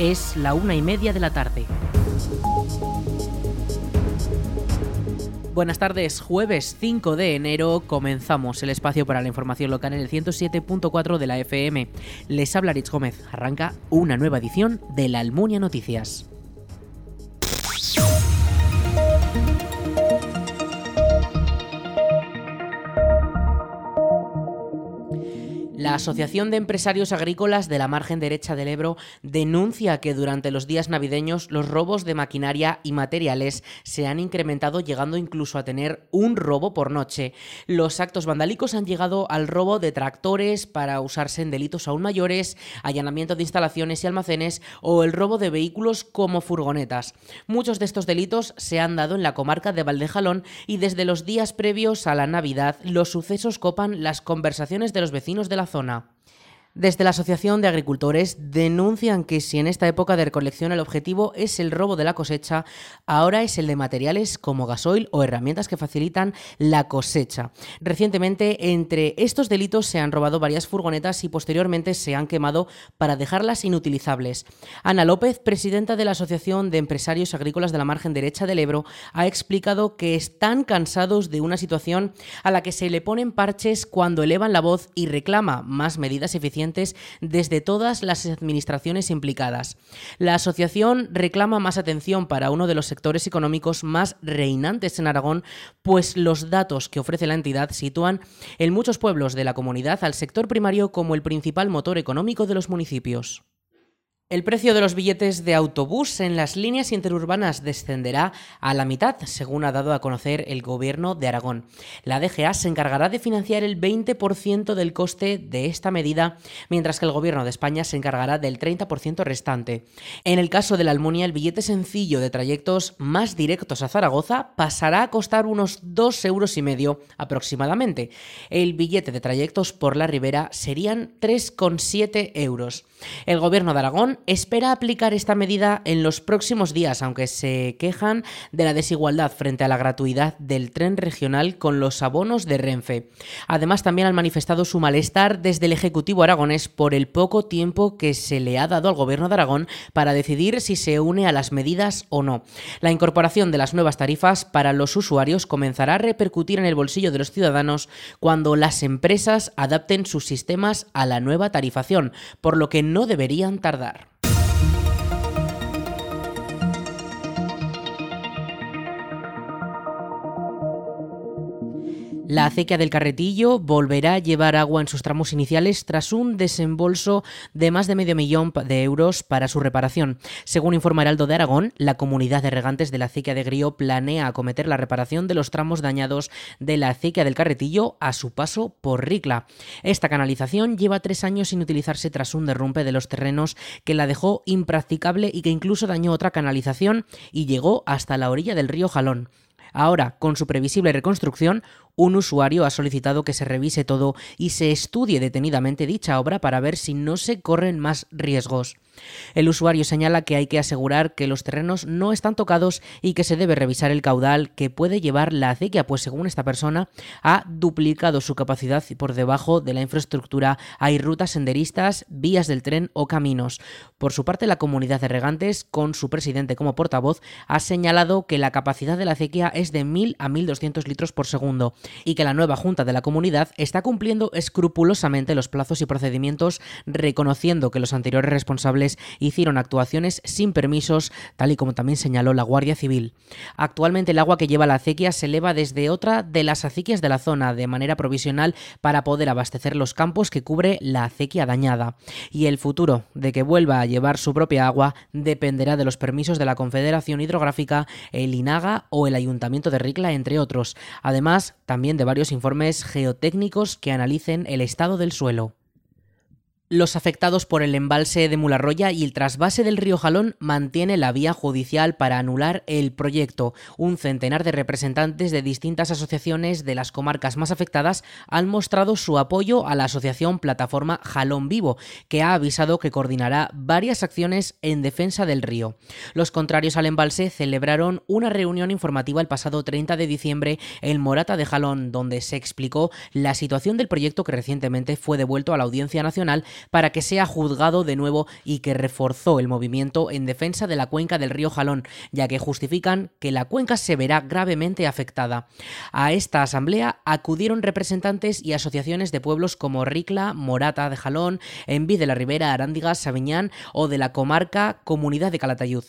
Es la una y media de la tarde. Buenas tardes, jueves 5 de enero comenzamos el espacio para la información local en el 107.4 de la FM. Les habla Rich Gómez, arranca una nueva edición de la Almunia Noticias. Asociación de Empresarios Agrícolas de la margen derecha del Ebro denuncia que durante los días navideños los robos de maquinaria y materiales se han incrementado llegando incluso a tener un robo por noche. Los actos vandálicos han llegado al robo de tractores para usarse en delitos aún mayores, allanamiento de instalaciones y almacenes o el robo de vehículos como furgonetas. Muchos de estos delitos se han dado en la comarca de Valdejalón y desde los días previos a la Navidad los sucesos copan las conversaciones de los vecinos de la zona. now. Desde la Asociación de Agricultores denuncian que si en esta época de recolección el objetivo es el robo de la cosecha, ahora es el de materiales como gasoil o herramientas que facilitan la cosecha. Recientemente, entre estos delitos se han robado varias furgonetas y posteriormente se han quemado para dejarlas inutilizables. Ana López, presidenta de la Asociación de Empresarios Agrícolas de la Margen Derecha del Ebro, ha explicado que están cansados de una situación a la que se le ponen parches cuando elevan la voz y reclama más medidas eficientes desde todas las administraciones implicadas. La asociación reclama más atención para uno de los sectores económicos más reinantes en Aragón, pues los datos que ofrece la entidad sitúan en muchos pueblos de la comunidad al sector primario como el principal motor económico de los municipios. El precio de los billetes de autobús en las líneas interurbanas descenderá a la mitad, según ha dado a conocer el Gobierno de Aragón. La DGA se encargará de financiar el 20% del coste de esta medida, mientras que el Gobierno de España se encargará del 30% restante. En el caso de la Almunia, el billete sencillo de trayectos más directos a Zaragoza pasará a costar unos 2 euros y medio aproximadamente. El billete de trayectos por la Ribera serían 3,7 euros. El Gobierno de Aragón espera aplicar esta medida en los próximos días, aunque se quejan de la desigualdad frente a la gratuidad del tren regional con los abonos de Renfe. Además, también han manifestado su malestar desde el Ejecutivo aragonés por el poco tiempo que se le ha dado al Gobierno de Aragón para decidir si se une a las medidas o no. La incorporación de las nuevas tarifas para los usuarios comenzará a repercutir en el bolsillo de los ciudadanos cuando las empresas adapten sus sistemas a la nueva tarifación, por lo que no deberían tardar. La acequia del Carretillo volverá a llevar agua en sus tramos iniciales tras un desembolso de más de medio millón de euros para su reparación. Según informa Heraldo de Aragón, la comunidad de regantes de la acequia de Grío planea acometer la reparación de los tramos dañados de la acequia del Carretillo a su paso por Ricla. Esta canalización lleva tres años sin utilizarse tras un derrumbe de los terrenos que la dejó impracticable y que incluso dañó otra canalización y llegó hasta la orilla del río Jalón. Ahora, con su previsible reconstrucción, un usuario ha solicitado que se revise todo y se estudie detenidamente dicha obra para ver si no se corren más riesgos. El usuario señala que hay que asegurar que los terrenos no están tocados y que se debe revisar el caudal que puede llevar la acequia, pues según esta persona ha duplicado su capacidad por debajo de la infraestructura hay rutas senderistas, vías del tren o caminos. Por su parte, la comunidad de regantes, con su presidente como portavoz, ha señalado que la capacidad de la acequia es de 1.000 a 1.200 litros por segundo y que la nueva Junta de la Comunidad está cumpliendo escrupulosamente los plazos y procedimientos, reconociendo que los anteriores responsables hicieron actuaciones sin permisos, tal y como también señaló la Guardia Civil. Actualmente el agua que lleva la acequia se eleva desde otra de las acequias de la zona de manera provisional para poder abastecer los campos que cubre la acequia dañada. Y el futuro de que vuelva a llevar su propia agua dependerá de los permisos de la Confederación Hidrográfica, el INAGA o el Ayuntamiento de Ricla, entre otros. Además, también de varios informes geotécnicos que analicen el estado del suelo. Los afectados por el embalse de Mularroya y el trasvase del río Jalón mantiene la vía judicial para anular el proyecto. Un centenar de representantes de distintas asociaciones de las comarcas más afectadas han mostrado su apoyo a la asociación Plataforma Jalón Vivo, que ha avisado que coordinará varias acciones en defensa del río. Los contrarios al embalse celebraron una reunión informativa el pasado 30 de diciembre en Morata de Jalón, donde se explicó la situación del proyecto que recientemente fue devuelto a la Audiencia Nacional para que sea juzgado de nuevo y que reforzó el movimiento en defensa de la cuenca del río Jalón, ya que justifican que la cuenca se verá gravemente afectada. A esta asamblea acudieron representantes y asociaciones de pueblos como Ricla, Morata de Jalón, Enví de la Ribera, Arándigas, Sabiñán o de la comarca Comunidad de Calatayud.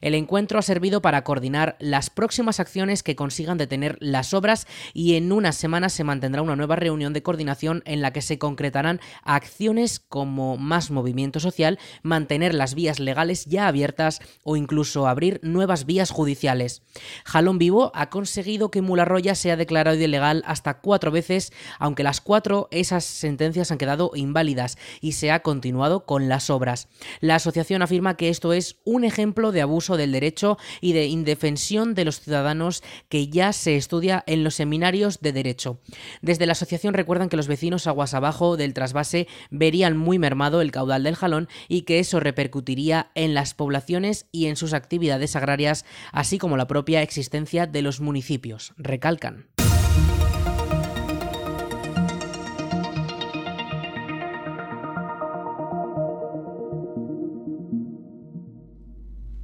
El encuentro ha servido para coordinar las próximas acciones que consigan detener las obras y en unas semanas se mantendrá una nueva reunión de coordinación en la que se concretarán acciones como más movimiento social, mantener las vías legales ya abiertas o incluso abrir nuevas vías judiciales. Jalón Vivo ha conseguido que Mularroya sea declarado ilegal hasta cuatro veces, aunque las cuatro esas sentencias han quedado inválidas y se ha continuado con las obras. La asociación afirma que esto es un ejemplo de abuso del derecho y de indefensión de los ciudadanos que ya se estudia en los seminarios de derecho. Desde la asociación recuerdan que los vecinos aguas abajo del trasvase verían muy mermado el caudal del jalón y que eso repercutiría en las poblaciones y en sus actividades agrarias, así como la propia existencia de los municipios, recalcan.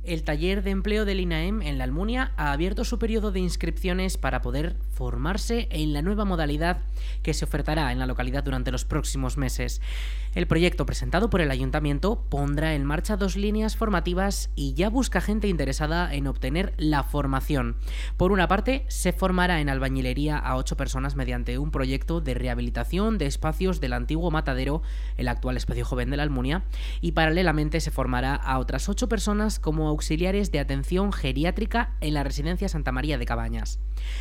El taller de empleo del INAEM en la Almunia ha abierto su periodo de inscripciones para poder formarse en la nueva modalidad que se ofertará en la localidad durante los próximos meses. El proyecto presentado por el ayuntamiento pondrá en marcha dos líneas formativas y ya busca gente interesada en obtener la formación. Por una parte, se formará en albañilería a ocho personas mediante un proyecto de rehabilitación de espacios del antiguo matadero, el actual espacio joven de la Almunia, y paralelamente se formará a otras ocho personas como auxiliares de atención geriátrica en la residencia Santa María de Cabañas.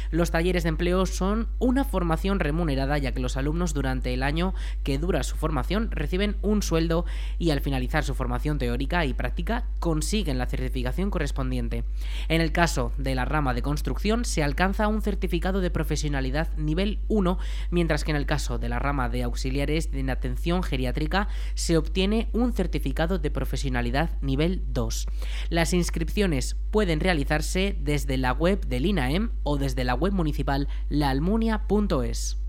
Los talleres de empleo son una formación remunerada ya que los alumnos durante el año que dura su formación reciben un sueldo y al finalizar su formación teórica y práctica consiguen la certificación correspondiente. En el caso de la rama de construcción se alcanza un certificado de profesionalidad nivel 1, mientras que en el caso de la rama de auxiliares de atención geriátrica se obtiene un certificado de profesionalidad nivel 2. Las inscripciones pueden realizarse desde la web del INAEM o desde la web municipal laalmunia.es.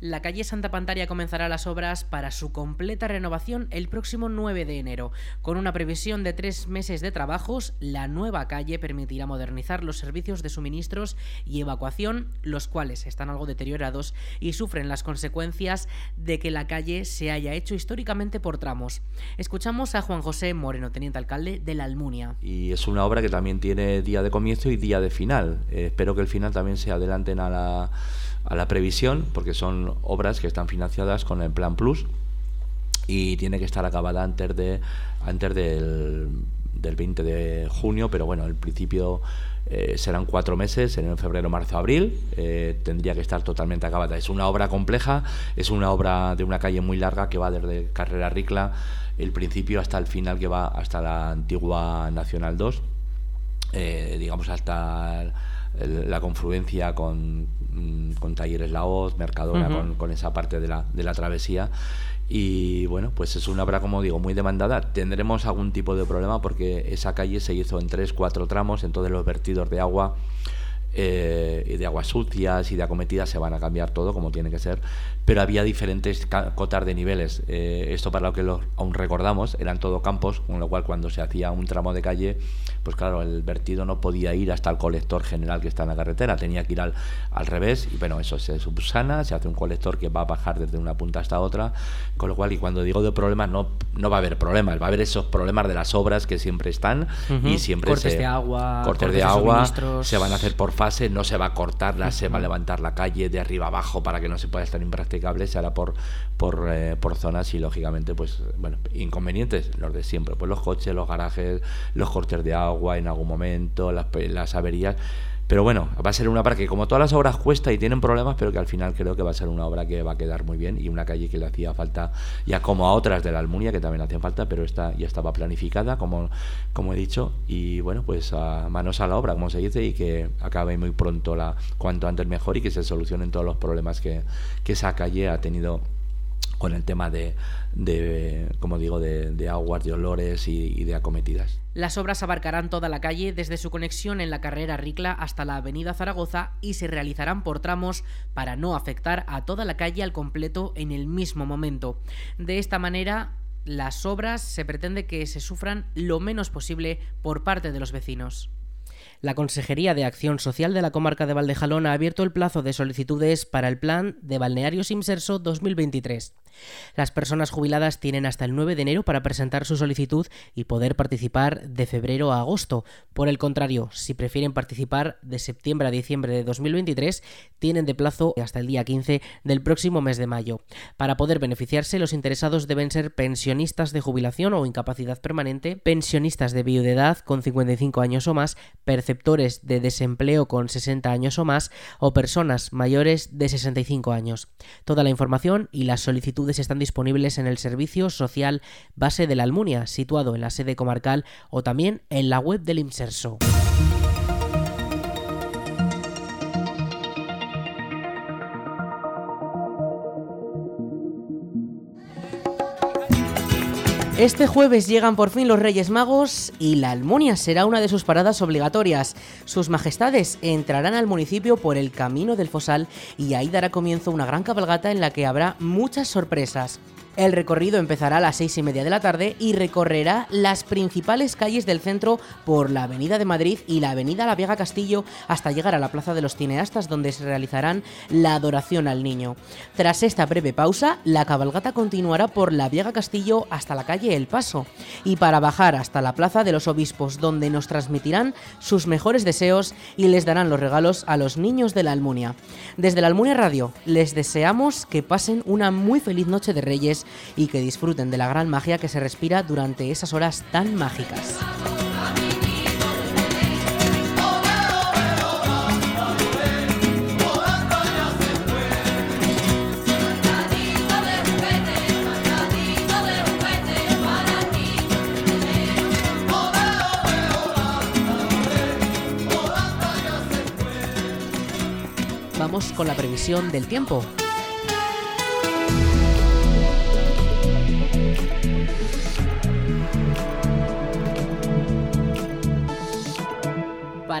La calle Santa Pantaria comenzará las obras para su completa renovación el próximo 9 de enero. Con una previsión de tres meses de trabajos, la nueva calle permitirá modernizar los servicios de suministros y evacuación, los cuales están algo deteriorados y sufren las consecuencias de que la calle se haya hecho históricamente por tramos. Escuchamos a Juan José Moreno, teniente alcalde de la Almunia. Y es una obra que también tiene día de comienzo y día de final. Eh, espero que el final también se adelanten a la a la previsión, porque son obras que están financiadas con el Plan Plus y tiene que estar acabada antes de antes del, del 20 de junio, pero bueno, el principio eh, serán cuatro meses, en febrero, marzo, abril, eh, tendría que estar totalmente acabada. Es una obra compleja, es una obra de una calle muy larga que va desde Carrera Ricla, el principio hasta el final que va hasta la antigua Nacional 2, eh, digamos hasta la confluencia con, mm, con Talleres La Hoz, Mercadona, con, esa parte de la, de la travesía. Y bueno, pues es una obra, como digo, muy demandada. Tendremos algún tipo de problema porque esa calle se hizo en tres, cuatro tramos, entonces los vertidos de agua eh, de aguas sucias y de acometidas se van a cambiar todo como tiene que ser, pero había diferentes cotas de niveles. Eh, esto para lo que lo, aún recordamos, eran todo campos, con lo cual cuando se hacía un tramo de calle, pues claro, el vertido no podía ir hasta el colector general que está en la carretera, tenía que ir al, al revés y bueno, eso se subsana, se hace un colector que va a bajar desde una punta hasta otra, con lo cual y cuando digo de problemas no, no va a haber problemas, va a haber esos problemas de las obras que siempre están y siempre cortes de agua, cortes, de agua se van a hacer por fase, no se va a cortar, se va a levantar la calle de arriba abajo para que no se pueda estar impracticable, se hará por, por, eh, por zonas y lógicamente, pues, bueno, inconvenientes, los de siempre, pues los coches, los garajes, los cortes de agua en algún momento, las, las averías. Pero bueno, va a ser una obra que como todas las obras cuesta y tienen problemas, pero que al final creo que va a ser una obra que va a quedar muy bien y una calle que le hacía falta, ya como a otras de la Almunia que también hacían falta, pero esta ya estaba planificada, como, como he dicho, y bueno, pues a manos a la obra, como se dice, y que acabe muy pronto, la cuanto antes mejor y que se solucionen todos los problemas que, que esa calle ha tenido con el tema de, como digo, de, aguas, de olores y, de acometidas. Las obras abarcarán toda la calle desde su conexión en la carrera Ricla hasta la avenida Zaragoza y se realizarán por tramos para no afectar a toda la calle al completo en el mismo momento. De esta manera, las obras se pretende que se sufran lo menos posible por parte de los vecinos. La Consejería de Acción Social de la Comarca de Valdejalón ha abierto el plazo de solicitudes para el Plan de Balnearios Imserso 2023. Las personas jubiladas tienen hasta el 9 de enero para presentar su solicitud y poder participar de febrero a agosto. Por el contrario, si prefieren participar de septiembre a diciembre de 2023, tienen de plazo hasta el día 15 del próximo mes de mayo. Para poder beneficiarse, los interesados deben ser pensionistas de jubilación o incapacidad permanente, pensionistas de viudedad con 55 años o más, perceptores de desempleo con 60 años o más o personas mayores de 65 años. Toda la información y las están disponibles en el Servicio Social Base de la Almunia, situado en la sede comarcal o también en la web del IMSERSO. Este jueves llegan por fin los Reyes Magos y la Almunia será una de sus paradas obligatorias. Sus majestades entrarán al municipio por el camino del Fosal y ahí dará comienzo una gran cabalgata en la que habrá muchas sorpresas. El recorrido empezará a las seis y media de la tarde y recorrerá las principales calles del centro por la Avenida de Madrid y la Avenida La Viega Castillo hasta llegar a la Plaza de los Cineastas donde se realizarán la adoración al niño. Tras esta breve pausa, la cabalgata continuará por la Viega Castillo hasta la calle El Paso y para bajar hasta la Plaza de los Obispos donde nos transmitirán sus mejores deseos y les darán los regalos a los niños de la Almunia. Desde la Almunia Radio les deseamos que pasen una muy feliz noche de Reyes y que disfruten de la gran magia que se respira durante esas horas tan mágicas. Vamos con la previsión del tiempo.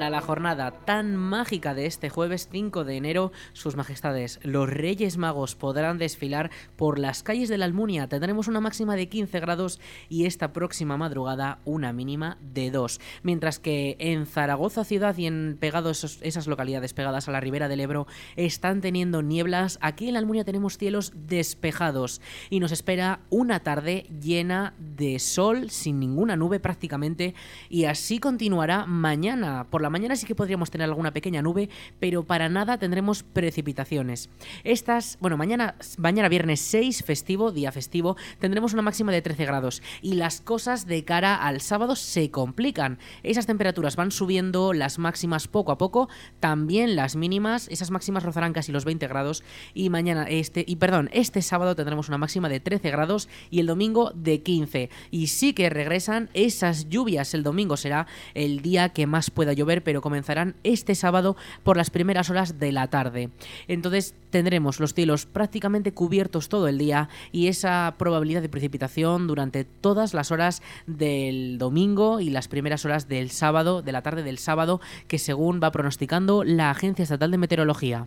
Para la jornada tan mágica de este jueves 5 de enero, sus majestades, los Reyes Magos podrán desfilar por las calles de la Almunia. Tendremos una máxima de 15 grados y esta próxima madrugada una mínima de 2. Mientras que en Zaragoza ciudad y en pegados esas localidades pegadas a la ribera del Ebro están teniendo nieblas, aquí en la Almunia tenemos cielos despejados y nos espera una tarde llena de sol sin ninguna nube prácticamente y así continuará mañana por la mañana sí que podríamos tener alguna pequeña nube, pero para nada tendremos precipitaciones. Estas, bueno, mañana, mañana viernes 6, festivo, día festivo, tendremos una máxima de 13 grados y las cosas de cara al sábado se complican. Esas temperaturas van subiendo, las máximas poco a poco, también las mínimas, esas máximas rozarán casi los 20 grados y mañana este y perdón, este sábado tendremos una máxima de 13 grados y el domingo de 15 y sí que regresan esas lluvias. El domingo será el día que más pueda llover pero comenzarán este sábado por las primeras horas de la tarde. Entonces tendremos los cielos prácticamente cubiertos todo el día y esa probabilidad de precipitación durante todas las horas del domingo y las primeras horas del sábado, de la tarde del sábado, que según va pronosticando la Agencia Estatal de Meteorología.